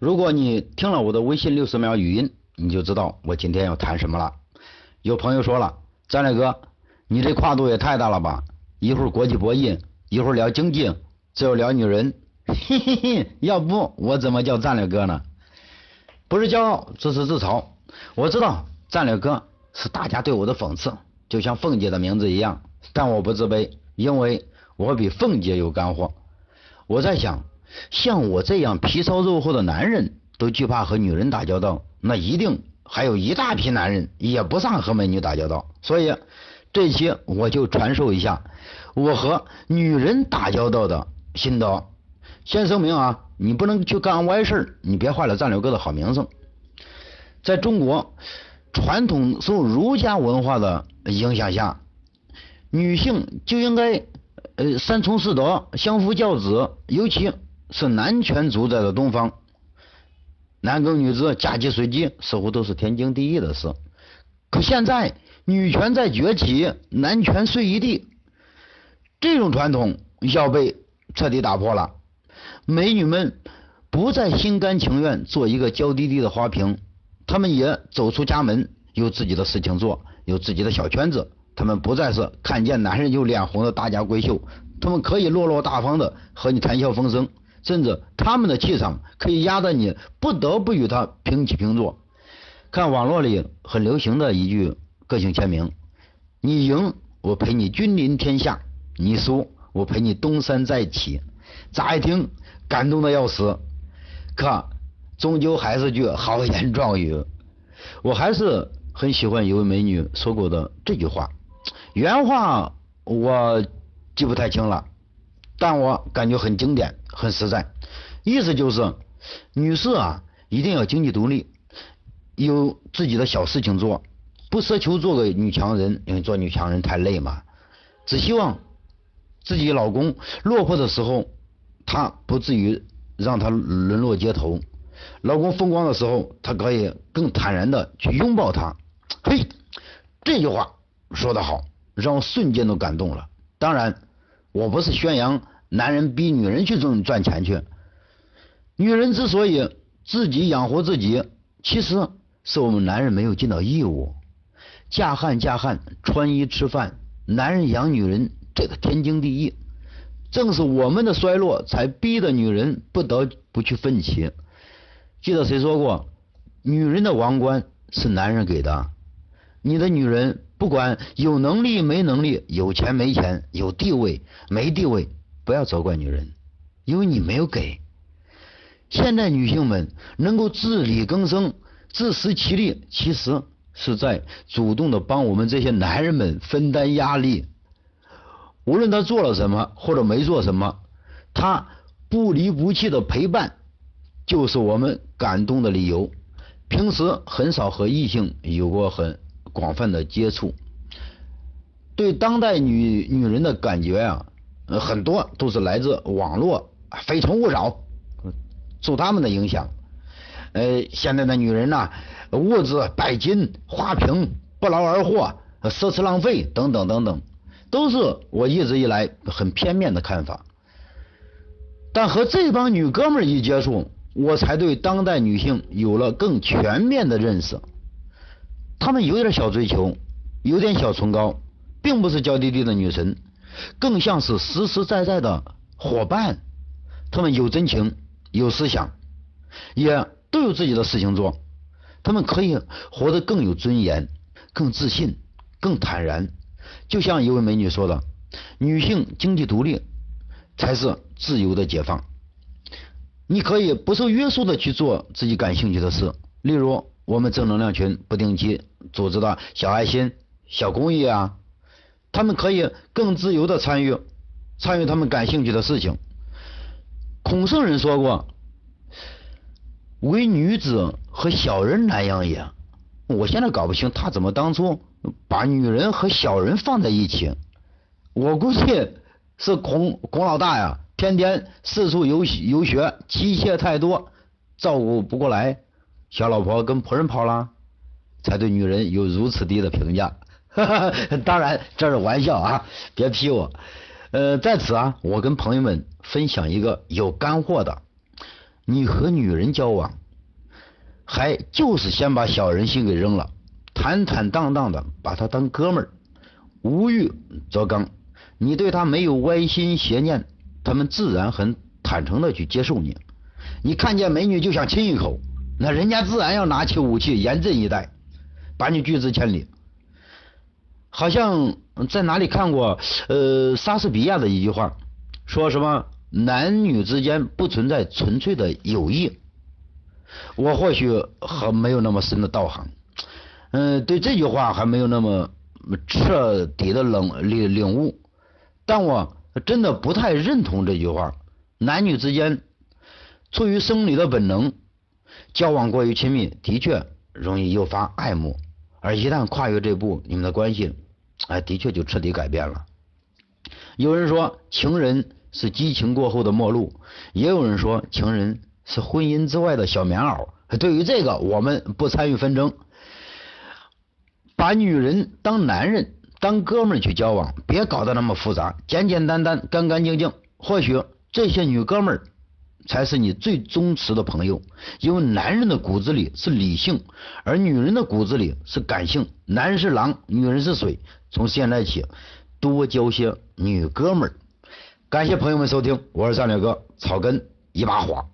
如果你听了我的微信六十秒语音，你就知道我今天要谈什么了。有朋友说了，战略哥，你这跨度也太大了吧？一会儿国际博弈，一会儿聊经济，这又聊女人，嘿嘿嘿，要不我怎么叫战略哥呢？不是骄傲，这是自嘲。我知道战略哥是大家对我的讽刺，就像凤姐的名字一样，但我不自卑，因为我比凤姐有干货。我在想。像我这样皮糙肉厚的男人都惧怕和女人打交道，那一定还有一大批男人也不上和美女打交道。所以这期我就传授一下我和女人打交道的心得。先声明啊，你不能去干歪事你别坏了战略哥的好名声。在中国传统受儒家文化的影响下，女性就应该呃三从四德，相夫教子，尤其。是男权主宰的东方，男耕女织、嫁鸡随鸡似乎都是天经地义的事。可现在女权在崛起，男权碎一地，这种传统要被彻底打破了。美女们不再心甘情愿做一个娇滴滴的花瓶，她们也走出家门，有自己的事情做，有自己的小圈子。她们不再是看见男人就脸红的大家闺秀，她们可以落落大方的和你谈笑风生。甚至他们的气场可以压得你不得不与他平起平坐。看网络里很流行的一句个性签名：你赢，我陪你君临天下；你输，我陪你东山再起。乍一听感动的要死，可终究还是句豪言壮语。我还是很喜欢一位美女说过的这句话，原话我记不太清了。但我感觉很经典，很实在，意思就是，女士啊，一定要经济独立，有自己的小事情做，不奢求做个女强人，因为做女强人太累嘛。只希望自己老公落魄的时候，她不至于让他沦落街头；老公风光的时候，她可以更坦然的去拥抱他。嘿，这句话说得好，让我瞬间都感动了。当然。我不是宣扬男人逼女人去挣赚钱去，女人之所以自己养活自己，其实是我们男人没有尽到义务。嫁汉嫁汉，穿衣吃饭，男人养女人，这个天经地义。正是我们的衰落，才逼得女人不得不去奋起。记得谁说过，女人的王冠是男人给的，你的女人。不管有能力没能力，有钱没钱，有地位没地位，不要责怪女人，因为你没有给。现代女性们能够自力更生、自食其力，其实是在主动的帮我们这些男人们分担压力。无论他做了什么或者没做什么，他不离不弃的陪伴，就是我们感动的理由。平时很少和异性有过很。广泛的接触，对当代女女人的感觉啊，很多都是来自网络《非诚勿扰》受他们的影响。呃，现在的女人呐，物质、拜金、花瓶、不劳而获、奢侈浪费等等等等，都是我一直以来很片面的看法。但和这帮女哥们一接触，我才对当代女性有了更全面的认识。他们有点小追求，有点小崇高，并不是娇滴滴的女神，更像是实实在在的伙伴。他们有真情，有思想，也都有自己的事情做。他们可以活得更有尊严、更自信、更坦然。就像一位美女说的：“女性经济独立才是自由的解放。你可以不受约束的去做自己感兴趣的事，例如。”我们正能量群不定期组织的小爱心、小公益啊，他们可以更自由的参与，参与他们感兴趣的事情。孔圣人说过：“唯女子和小人难养也。”我现在搞不清他怎么当初把女人和小人放在一起。我估计是孔孔老大呀，天天四处游游学，妻妾太多，照顾不过来。小老婆跟仆人跑了，才对女人有如此低的评价。哈 哈当然这是玩笑啊，别批我。呃，在此啊，我跟朋友们分享一个有干货的：你和女人交往，还就是先把小人心给扔了，坦坦荡荡的把她当哥们儿，无欲则刚。你对他没有歪心邪念，他们自然很坦诚的去接受你。你看见美女就想亲一口，那人家自然要拿起武器严阵以待，把你拒之千里。好像在哪里看过，呃，莎士比亚的一句话，说什么男女之间不存在纯粹的友谊。我或许还没有那么深的道行，嗯，对这句话还没有那么彻底的冷领领悟。但我真的不太认同这句话。男女之间出于生理的本能，交往过于亲密，的确容易诱发爱慕。而一旦跨越这步，你们的关系，哎，的确就彻底改变了。有人说，情人是激情过后的陌路；也有人说，情人是婚姻之外的小棉袄。对于这个，我们不参与纷争。把女人当男人。当哥们儿去交往，别搞得那么复杂，简简单单，干干净净。或许这些女哥们儿才是你最忠实的朋友，因为男人的骨子里是理性，而女人的骨子里是感性。男人是狼，女人是水。从现在起，多交些女哥们儿。感谢朋友们收听，我是战略哥，草根一把火。